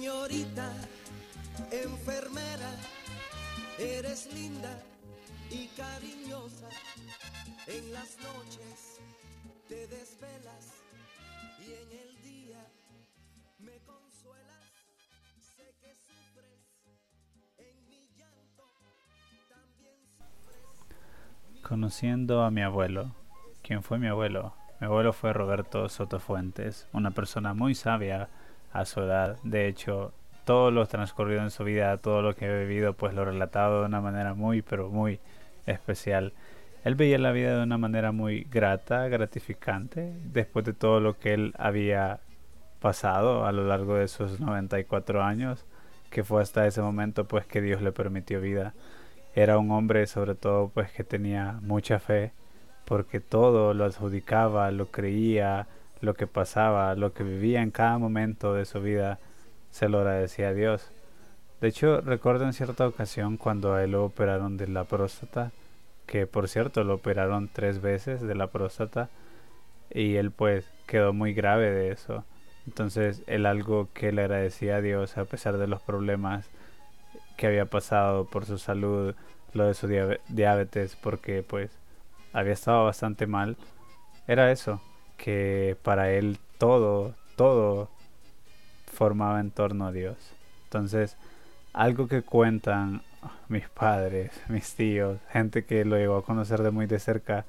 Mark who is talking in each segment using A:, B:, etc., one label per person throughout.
A: Señorita, enfermera, eres linda y cariñosa. En las noches te desvelas y en el día me consuelas. Sé que sufres en mi llanto, también sufres.
B: Conociendo a mi abuelo. ¿Quién fue mi abuelo? Mi abuelo fue Roberto Sotofuentes, una persona muy sabia a su edad. De hecho, todo lo transcurrido en su vida, todo lo que he vivido, pues lo relatado de una manera muy, pero muy especial. Él veía la vida de una manera muy grata, gratificante, después de todo lo que él había pasado a lo largo de sus 94 años, que fue hasta ese momento pues que Dios le permitió vida. Era un hombre sobre todo pues que tenía mucha fe, porque todo lo adjudicaba, lo creía, lo que pasaba, lo que vivía en cada momento de su vida, se lo agradecía a Dios. De hecho, recuerdo en cierta ocasión cuando a él lo operaron de la próstata, que por cierto lo operaron tres veces de la próstata, y él pues quedó muy grave de eso. Entonces, él algo que le agradecía a Dios a pesar de los problemas que había pasado por su salud, lo de su diabetes, porque pues había estado bastante mal, era eso, que para él todo, todo formaba en torno a Dios. Entonces, algo que cuentan mis padres, mis tíos, gente que lo llegó a conocer de muy de cerca,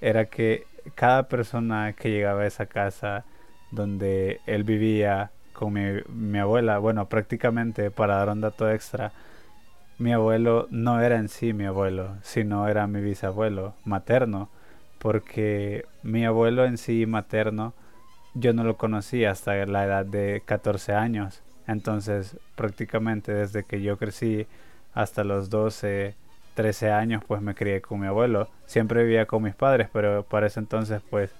B: era que cada persona que llegaba a esa casa donde él vivía con mi, mi abuela, bueno, prácticamente para dar un dato extra, mi abuelo no era en sí mi abuelo, sino era mi bisabuelo materno porque mi abuelo en sí materno yo no lo conocí hasta la edad de 14 años. Entonces prácticamente desde que yo crecí hasta los 12, 13 años pues me crié con mi abuelo. Siempre vivía con mis padres, pero para ese entonces pues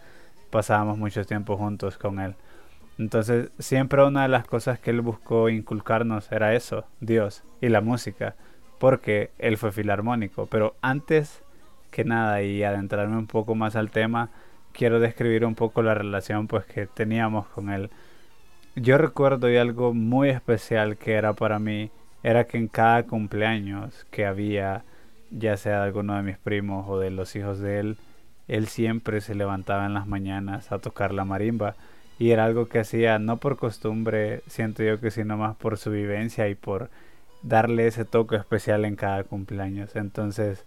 B: pasábamos mucho tiempo juntos con él. Entonces siempre una de las cosas que él buscó inculcarnos era eso, Dios y la música, porque él fue filarmónico. Pero antes que nada y adentrarme un poco más al tema, quiero describir un poco la relación pues que teníamos con él. Yo recuerdo y algo muy especial que era para mí era que en cada cumpleaños que había, ya sea de alguno de mis primos o de los hijos de él, él siempre se levantaba en las mañanas a tocar la marimba y era algo que hacía no por costumbre, siento yo que sino más por su vivencia y por darle ese toque especial en cada cumpleaños. Entonces,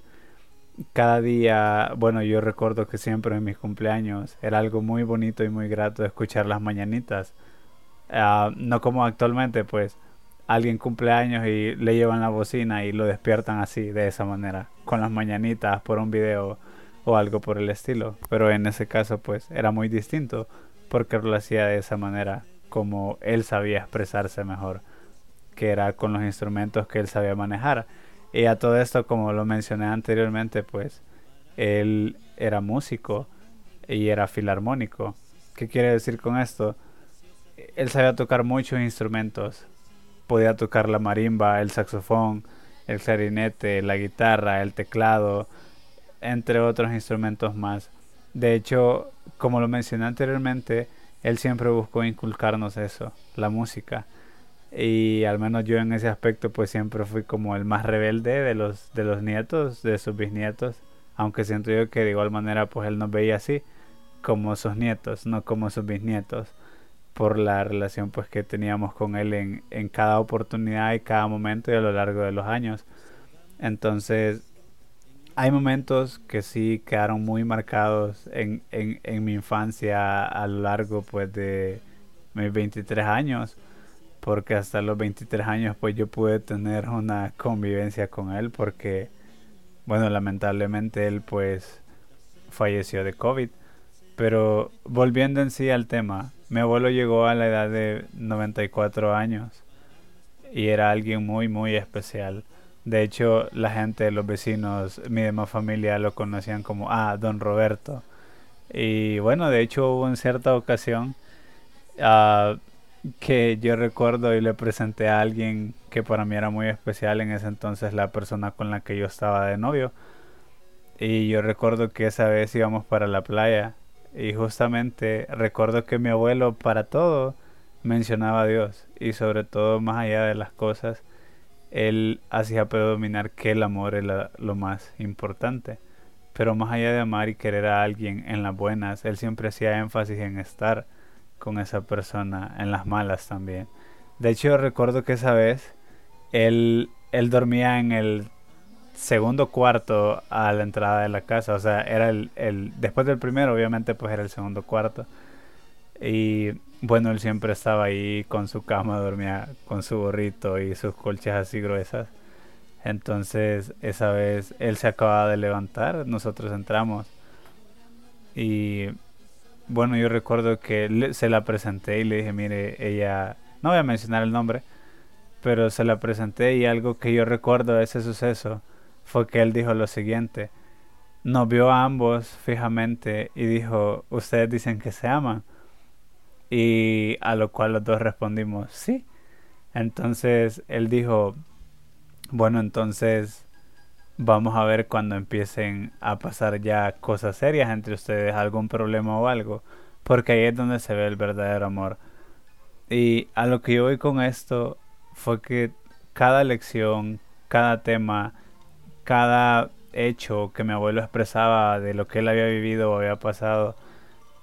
B: cada día, bueno, yo recuerdo que siempre en mis cumpleaños era algo muy bonito y muy grato escuchar las mañanitas. Ah, no como actualmente, pues alguien cumpleaños y le llevan la bocina y lo despiertan así, de esa manera, con las mañanitas por un video o algo por el estilo. Pero en ese caso, pues era muy distinto porque lo hacía de esa manera, como él sabía expresarse mejor, que era con los instrumentos que él sabía manejar y a todo esto, como lo mencioné anteriormente, pues él era músico y era filarmónico. ¿Qué quiere decir con esto? Él sabía tocar muchos instrumentos. Podía tocar la marimba, el saxofón, el clarinete, la guitarra, el teclado, entre otros instrumentos más. De hecho, como lo mencioné anteriormente, él siempre buscó inculcarnos eso, la música y al menos yo en ese aspecto pues siempre fui como el más rebelde de los de los nietos de sus bisnietos. Aunque siento yo que de igual manera pues él nos veía así como sus nietos no como sus bisnietos por la relación pues que teníamos con él en, en cada oportunidad y cada momento y a lo largo de los años. Entonces hay momentos que sí quedaron muy marcados en, en, en mi infancia a lo largo pues de mis 23 años porque hasta los 23 años pues yo pude tener una convivencia con él porque bueno lamentablemente él pues falleció de COVID. Pero volviendo en sí al tema mi abuelo llegó a la edad de 94 años y era alguien muy muy especial. De hecho la gente los vecinos mi demás familia lo conocían como ah don Roberto y bueno de hecho hubo en cierta ocasión uh, que yo recuerdo y le presenté a alguien que para mí era muy especial en ese entonces, la persona con la que yo estaba de novio. Y yo recuerdo que esa vez íbamos para la playa y justamente recuerdo que mi abuelo para todo mencionaba a Dios y sobre todo más allá de las cosas, él hacía predominar que el amor era lo más importante. Pero más allá de amar y querer a alguien en las buenas, él siempre hacía énfasis en estar con esa persona en las malas también. De hecho, recuerdo que esa vez él, él dormía en el segundo cuarto a la entrada de la casa. O sea, era el, el, después del primero, obviamente, pues era el segundo cuarto. Y bueno, él siempre estaba ahí con su cama, dormía con su gorrito y sus colchas así gruesas. Entonces, esa vez él se acababa de levantar, nosotros entramos. Y bueno, yo recuerdo que se la presenté y le dije, mire, ella, no voy a mencionar el nombre, pero se la presenté y algo que yo recuerdo de ese suceso fue que él dijo lo siguiente. Nos vio a ambos fijamente y dijo, ustedes dicen que se aman. Y a lo cual los dos respondimos, sí. Entonces él dijo, bueno, entonces vamos a ver cuando empiecen a pasar ya cosas serias entre ustedes, algún problema o algo, porque ahí es donde se ve el verdadero amor. Y a lo que yo voy con esto fue que cada lección, cada tema, cada hecho que mi abuelo expresaba de lo que él había vivido o había pasado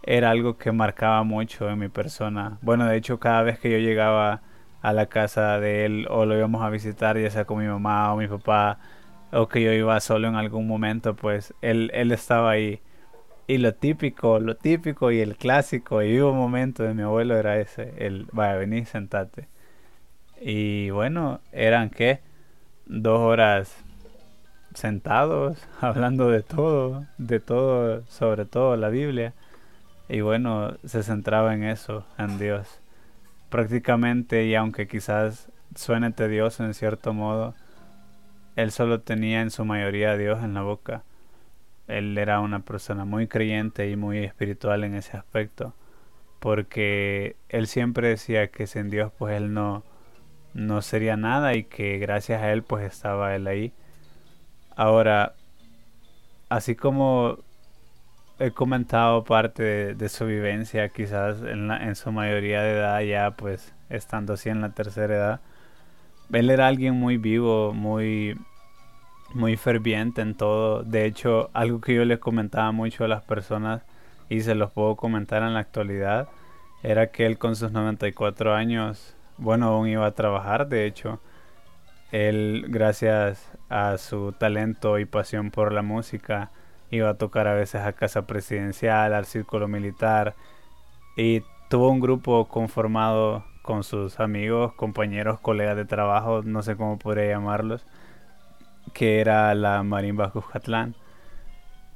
B: era algo que marcaba mucho en mi persona. Bueno, de hecho, cada vez que yo llegaba a la casa de él o lo íbamos a visitar, ya sea con mi mamá o mi papá, o que yo iba solo en algún momento, pues él, él estaba ahí. Y lo típico, lo típico y el clásico y vivo momento de mi abuelo era ese, el, vaya, vení, sentate. Y bueno, eran que dos horas sentados, hablando de todo, de todo, sobre todo la Biblia. Y bueno, se centraba en eso, en Dios. Prácticamente, y aunque quizás suene tedioso en cierto modo, él solo tenía en su mayoría a Dios en la boca. Él era una persona muy creyente y muy espiritual en ese aspecto, porque él siempre decía que sin Dios pues él no, no sería nada y que gracias a él pues estaba él ahí. Ahora, así como he comentado parte de, su vivencia, quizás en, en su mayoría de edad ya pues estando así en la tercera edad, él era alguien muy vivo, muy muy ferviente en todo. De hecho, algo que yo le comentaba mucho a las personas y se los puedo comentar en la actualidad era que él con sus 94 años, bueno, aún iba a trabajar, de hecho, él gracias a su talento y pasión por la música iba a tocar a veces a casa presidencial, al círculo militar y tuvo un grupo conformado con sus amigos, compañeros, colegas de trabajo, no sé cómo podría llamarlos, que era la marimba Cuscatlán.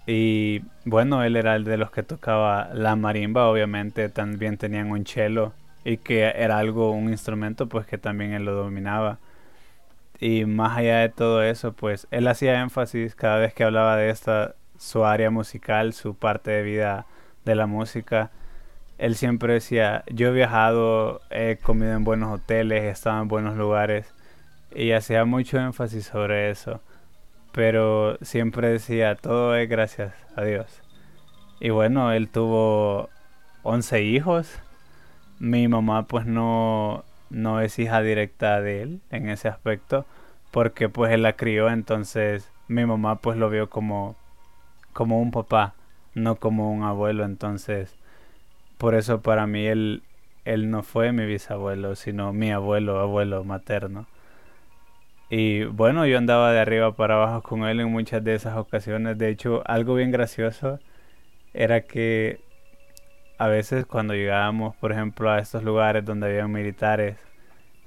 B: Y bueno, él era el de los que tocaba la marimba, obviamente también tenían un cello y que era algo, un instrumento pues que también él lo dominaba. Y más allá de todo eso, pues él hacía énfasis cada vez que hablaba de esta, su área musical, su parte de vida de la música. Él siempre decía, yo he viajado, he comido en buenos hoteles, he estado en buenos lugares y hacía mucho énfasis sobre eso, pero siempre decía, todo es gracias a Dios. Y bueno, él tuvo 11 hijos. Mi mamá pues no, no es hija directa de él en ese aspecto, porque pues él la crió, entonces mi mamá pues lo vio como, como un papá, no como un abuelo, entonces por eso para mí él, él no fue mi bisabuelo, sino mi abuelo, abuelo materno. Y bueno, yo andaba de arriba para abajo con él en muchas de esas ocasiones. De hecho, algo bien gracioso era que a veces cuando llegábamos, por ejemplo, a estos lugares donde había militares,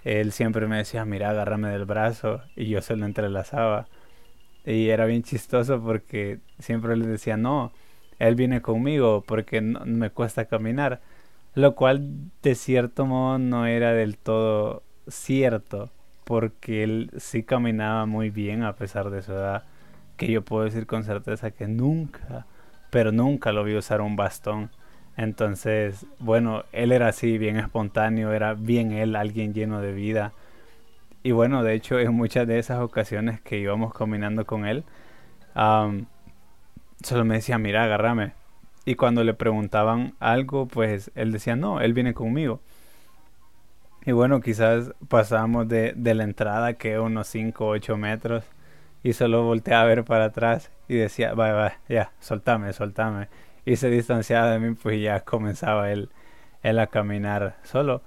B: él siempre me decía, mira, agárrame del brazo y yo se lo entrelazaba. Y era bien chistoso porque siempre le decía, no, él viene conmigo porque no, me cuesta caminar. Lo cual de cierto modo no era del todo cierto porque él sí caminaba muy bien a pesar de su edad, que yo puedo decir con certeza que nunca, pero nunca lo vi usar un bastón. Entonces, bueno, él era así, bien espontáneo, era bien él, alguien lleno de vida. Y bueno, de hecho, en muchas de esas ocasiones que íbamos caminando con él, solo me decía, mira, agárrame. Y cuando le preguntaban algo, pues él decía, no, él viene conmigo. Y bueno, quizás pasamos de, de la entrada, que unos 5 o 8 metros, y solo volteaba a ver para atrás y decía, vaya, vaya, ya, soltame, soltame. Y se distanciaba de mí, pues ya comenzaba él, él a caminar solo.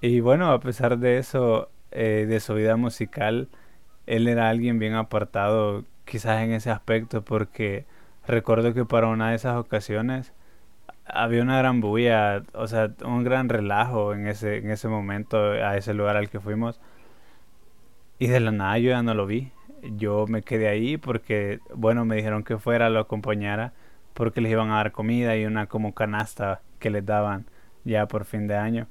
B: Y bueno, a pesar de eso, eh, de su vida musical, él era alguien bien apartado, quizás en ese aspecto, porque recuerdo que para una de esas ocasiones había una gran bulla, o sea, un gran relajo en ese, en ese momento, a ese lugar al que fuimos. Y de la nada yo ya no lo vi. Yo me quedé ahí porque, bueno, me dijeron que fuera, lo acompañara, porque les iban a dar comida y una como canasta que les daban ya por fin de año.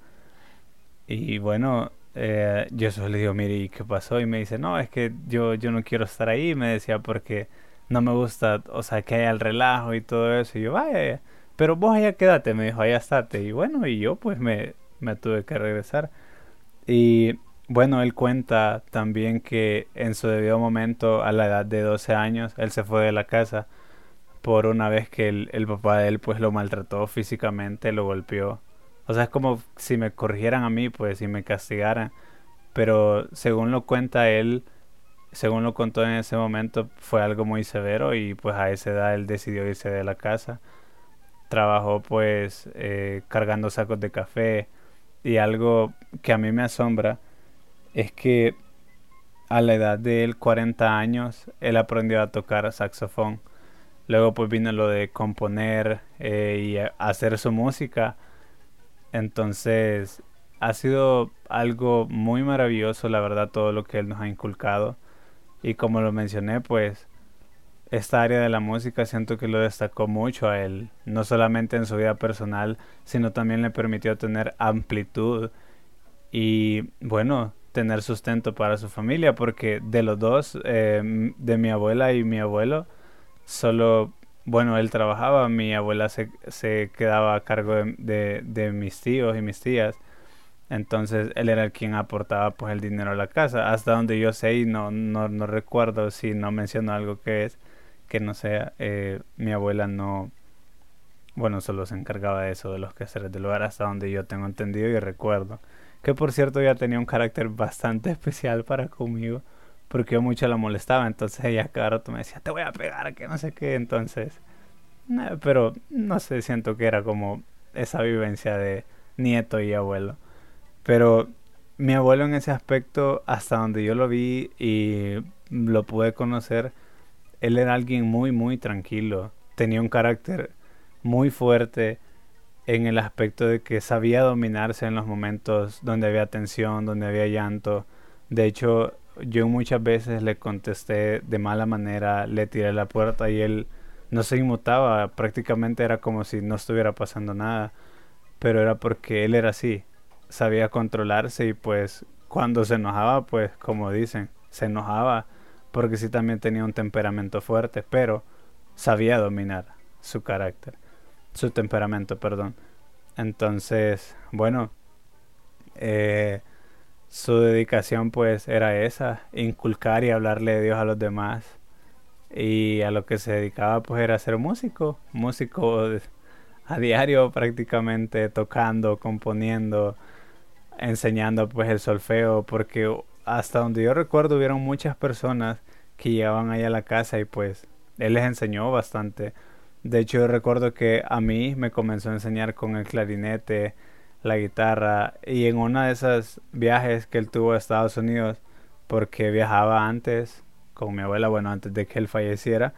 B: Y bueno, eh, yo solo le digo, mire, ¿y qué pasó? Y me dice, no, es que yo, yo no quiero estar ahí, me decía, porque no me gusta, o sea, que haya el relajo y todo eso. Y yo, vaya, pero vos allá quédate, me dijo, allá estate. Y bueno, y yo pues me, me tuve que regresar. Y bueno, él cuenta también que en su debido momento, a la edad de 12 años, él se fue de la casa por una vez que el, el papá de él pues lo maltrató físicamente, lo golpeó. O sea, es como si me corrigieran a mí, pues, si me castigaran. Pero según lo cuenta él, según lo contó en ese momento, fue algo muy severo y pues a esa edad él decidió irse de la casa. Trabajó pues eh, cargando sacos de café y algo que a mí me asombra es que a la edad de él, 40 años, él aprendió a tocar saxofón. Luego pues vino lo de componer eh, y hacer su música. Entonces ha sido algo muy maravilloso, la verdad, todo lo que él nos ha inculcado. Y como lo mencioné, pues esta área de la música siento que lo destacó mucho a él, no solamente en su vida personal, sino también le permitió tener amplitud y, bueno, tener sustento para su familia, porque de los dos, eh, de mi abuela y mi abuelo, solo, bueno, él trabajaba, mi abuela se, se quedaba a cargo de, de mis tíos y mis tías entonces él era el quien aportaba pues el dinero a la casa. Hasta donde yo sé y no, no, no recuerdo si no menciono algo que es que no sea, eh, mi abuela no, bueno, solo se encargaba de eso, de los quehaceres del hogar, hasta donde yo tengo entendido y recuerdo. Que por cierto ya tenía un carácter bastante especial para conmigo, porque yo mucho la molestaba, entonces ella cada rato me decía, te voy a pegar, que no sé qué, entonces... pero no sé, siento que era como esa vivencia de nieto y abuelo. Pero mi abuelo en ese aspecto, hasta donde yo lo vi y lo pude conocer, él era alguien muy, muy tranquilo. Tenía un carácter muy fuerte en el aspecto de que sabía dominarse en los momentos donde había tensión, donde había llanto. De hecho, yo muchas veces le contesté de mala manera, le tiré la puerta y él no se inmutaba, prácticamente era como si no estuviera pasando nada, pero era porque él era así, sabía controlarse y pues cuando se enojaba, pues como dicen, se enojaba porque sí también tenía un temperamento fuerte, pero sabía dominar su carácter, su temperamento, perdón. Entonces, bueno, eh, su dedicación pues era esa, inculcar y hablarle de Dios a los demás. Y a lo que se dedicaba pues era ser músico, músico a diario prácticamente, tocando, componiendo, enseñando pues el solfeo porque hasta donde yo recuerdo hubieron muchas personas que llegaban ahí a la casa y pues él les enseñó bastante. De hecho yo recuerdo que a mí me comenzó a enseñar con el clarinete, la guitarra y en una de esas viajes que él tuvo a Estados Unidos porque viajaba antes con mi abuela, bueno, antes de que él falleciera,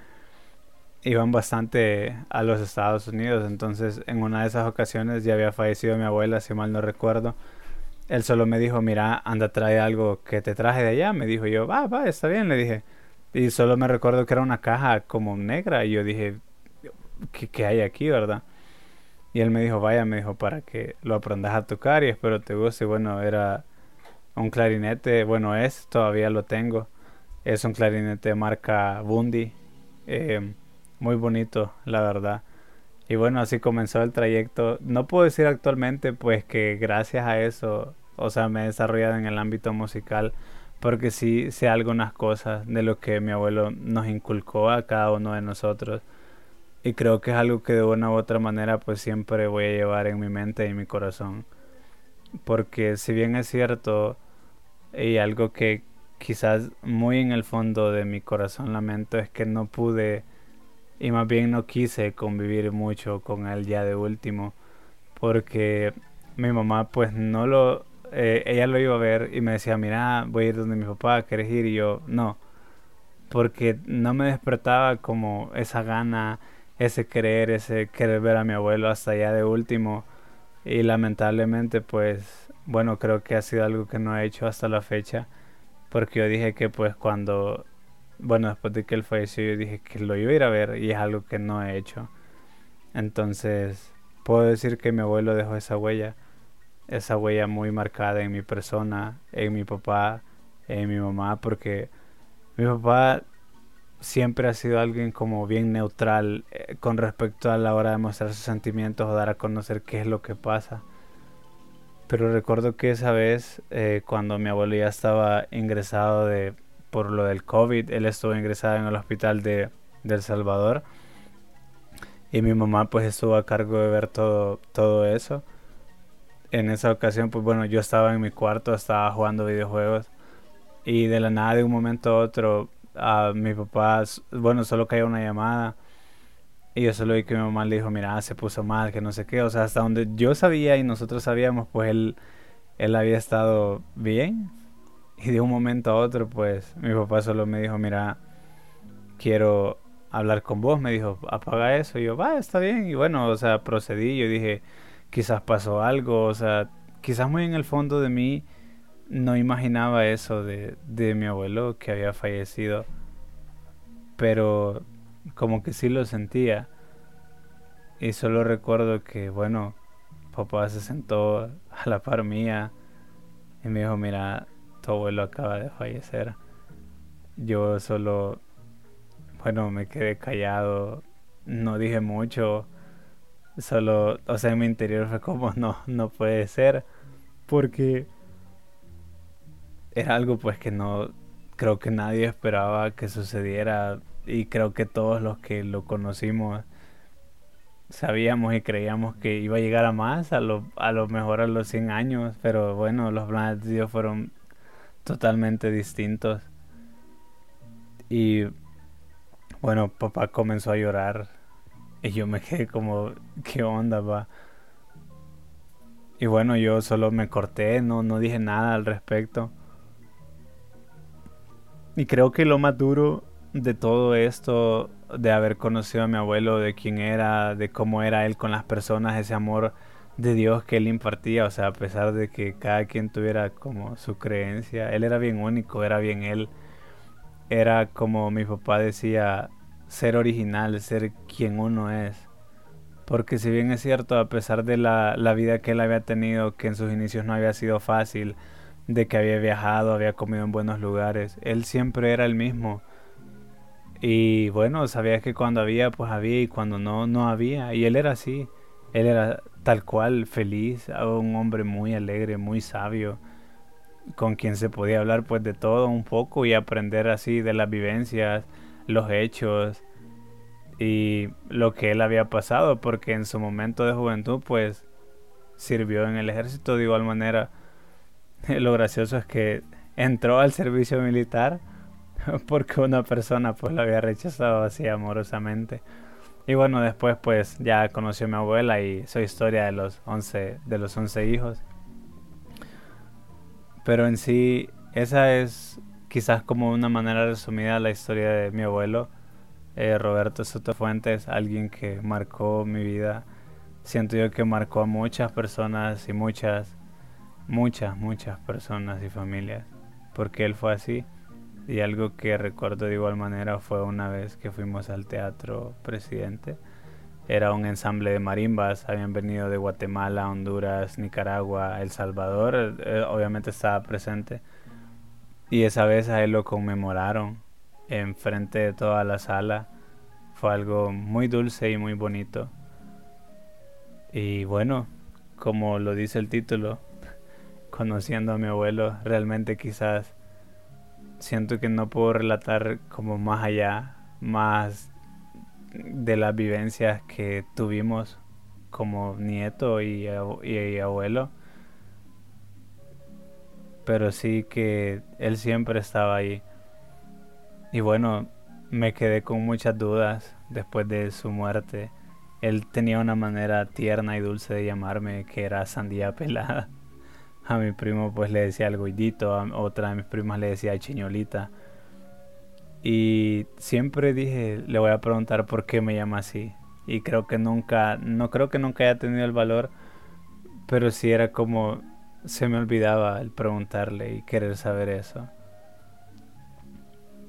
B: iban bastante a los Estados Unidos, entonces en una de esas ocasiones ya había fallecido mi abuela, si mal no recuerdo, él solo me dijo, mira, anda, trae algo que te traje de allá. Me dijo yo, va, va, está bien, le dije. Y solo me recuerdo que era una caja como negra. Y yo dije, ¿qué, hay aquí, verdad? Y él me dijo, vaya, me dijo, para que lo aprendas a tocar y espero te guste. Bueno, era un clarinete, bueno, es, todavía lo tengo. Es un clarinete marca Bundy. Eh, muy bonito, la verdad. Y bueno, así comenzó el trayecto. No puedo decir actualmente pues que gracias a eso, o sea, me he desarrollado en el ámbito musical, porque sí sé algunas cosas de lo que mi abuelo nos inculcó a cada uno de nosotros. Y creo que es algo que de una u otra manera pues siempre voy a llevar en mi mente y en mi corazón. porque si bien es cierto y algo que quizás muy en el fondo de mi corazón lamento es que no pude y más bien no quise convivir mucho con él ya de último porque mi mamá pues no lo eh, ella lo iba a ver y me decía mira voy a ir donde mi papá quieres ir y yo no porque no me despertaba como esa gana ese querer ese querer ver a mi abuelo hasta ya de último. Y lamentablemente pues bueno creo que ha sido algo que no he hecho hasta la fecha porque yo dije que pues cuando bueno, después de que él falleció, yo dije que lo iba a ir a ver y es algo que no he hecho. Entonces, puedo decir que mi abuelo dejó esa huella, esa huella muy marcada en mi persona, en mi papá, en mi mamá, porque mi papá siempre ha sido alguien como bien neutral eh, con respecto a la hora de mostrar sus sentimientos o dar a conocer qué es lo que pasa. Pero recuerdo que esa vez, eh, cuando mi abuelo ya estaba ingresado de por lo del COVID. Él estuvo ingresado en el hospital de, El Salvador. Y mi mamá pues estuvo a cargo de ver todo, todo eso. En esa ocasión pues bueno, yo estaba en mi cuarto, estaba jugando videojuegos. Y de la nada, de un momento a otro, a mi papá, bueno, solo cayó una llamada. Y yo solo vi que mi mamá le dijo, mira, se puso mal, que no sé qué. O sea, hasta donde yo sabía y nosotros sabíamos, pues él, él había estado bien. Y de un momento a otro, pues mi papá solo me dijo, mira, quiero hablar con vos. Me dijo, apaga eso. Y yo, va, está bien. Y bueno, o sea, procedí. Yo dije, quizás pasó algo. O sea, quizás muy en el fondo de mí no imaginaba eso de, de mi abuelo que había fallecido. Pero como que sí lo sentía. Y solo recuerdo que, bueno, papá se sentó a la par mía y me dijo, mira, tu abuelo acaba de fallecer. Yo solo, bueno, me quedé callado, no dije mucho, solo, o sea, en mi interior fue como, no, no puede ser, porque era algo pues que no, creo que nadie esperaba que sucediera y creo que todos los que lo conocimos sabíamos y creíamos que iba a llegar a más, a lo, a lo mejor a los 100 años, pero bueno, los planes de Dios fueron totalmente distintos. Y bueno, papá comenzó a llorar y yo me quedé como, ¿qué onda, va? Y bueno, yo solo me corté, no, no dije nada al respecto. Y creo que lo más duro de todo esto, de haber conocido a mi abuelo, de quién era, de cómo era él con las personas, ese amor de Dios que él impartía, o sea, a pesar de que cada quien tuviera como su creencia, él era bien único, era bien él, era como mi papá decía, ser original, ser quien uno es. Porque si bien es cierto, a pesar de la, la vida que él había tenido, que en sus inicios no había sido fácil, de que había viajado, había comido en buenos lugares, él siempre era el mismo. Y bueno, sabía que cuando había, pues había, y cuando no, no había. Y él era así. Él era tal cual feliz, un hombre muy alegre, muy sabio, con quien se podía hablar pues de todo un poco y aprender así de las vivencias, los hechos y lo que él había pasado, porque en su momento de juventud pues sirvió en el ejército de igual manera. Lo gracioso es que entró al servicio militar porque una persona pues lo había rechazado así amorosamente. Y bueno, después pues ya conoció a mi abuela y su historia de los 11, de los 11 hijos. Pero en sí, esa es quizás como una manera resumida la historia de mi abuelo, eh, Roberto Soto Fuentes, alguien que marcó mi vida. Siento yo que marcó a muchas personas y muchas, muchas, muchas personas y familias, porque él fue así. Y algo que recuerdo de igual manera fue una vez que fuimos al Teatro Presidente. Era un ensamble de marimbas, habían venido de Guatemala, Honduras, Nicaragua, El Salvador, eh, obviamente estaba presente. Y esa vez a él lo conmemoraron enfrente de toda la sala. Fue algo muy dulce y muy bonito. Y bueno, como lo dice el título, conociendo a mi abuelo, realmente quizás siento que no puedo relatar como más allá, más de las vivencias que tuvimos como nieto y, abuelo. pero sí que él siempre estaba ahí. Y bueno, me quedé con muchas dudas después de su muerte. Él tenía una manera tierna y dulce de llamarme que era sandía pelada. A mi primo pues le decía el goidito, a otra de mis primas le decía chiñolita. Y siempre dije, le voy a preguntar por qué me llama así. Y creo que nunca, no creo que nunca haya tenido el valor, pero sí era como se me olvidaba el preguntarle y querer saber eso.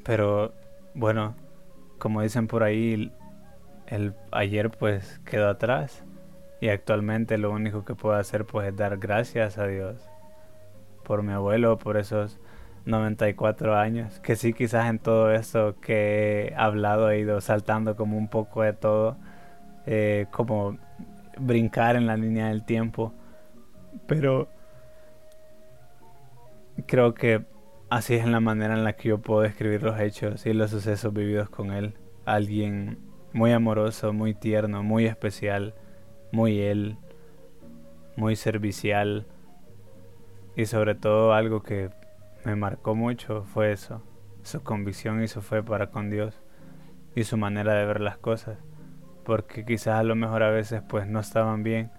B: Pero bueno, como dicen por ahí, el ayer pues quedó atrás y actualmente lo único que puedo hacer pues es dar gracias a Dios por mi abuelo, por esos 94 años, que sí quizás en todo esto que he hablado he ido saltando como un poco de todo, eh, como brincar en la línea del tiempo, pero creo que así es la manera en la que yo puedo describir los hechos y los sucesos vividos con él, alguien muy amoroso, muy tierno, muy especial, muy él, muy servicial. Y sobre todo algo que me marcó mucho fue eso, su convicción y su fe para con Dios. Y su manera de ver las cosas, porque quizás a lo mejor a veces pues no estaban bien,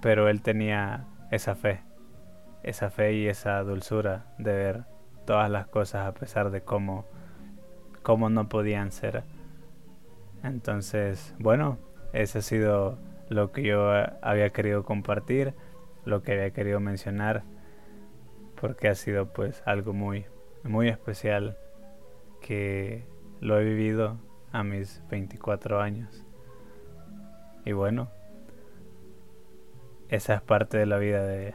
B: pero él tenía esa fe, esa fe y esa dulzura de ver todas las cosas a pesar de cómo, cómo no podían ser. Entonces, bueno, ese ha sido lo que yo había querido compartir, lo que había querido mencionar porque ha sido pues algo muy, muy especial que lo he vivido a mis 24 años. Y bueno, esa es parte de la vida de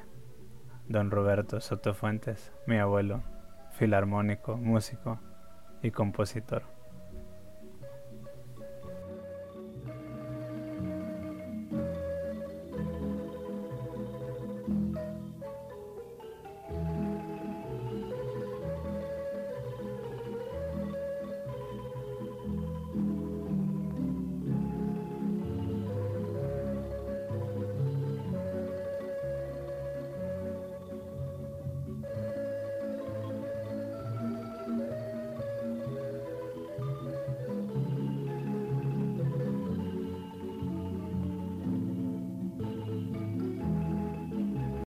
B: don Roberto Soto Fuentes, mi abuelo, filarmónico, músico y compositor.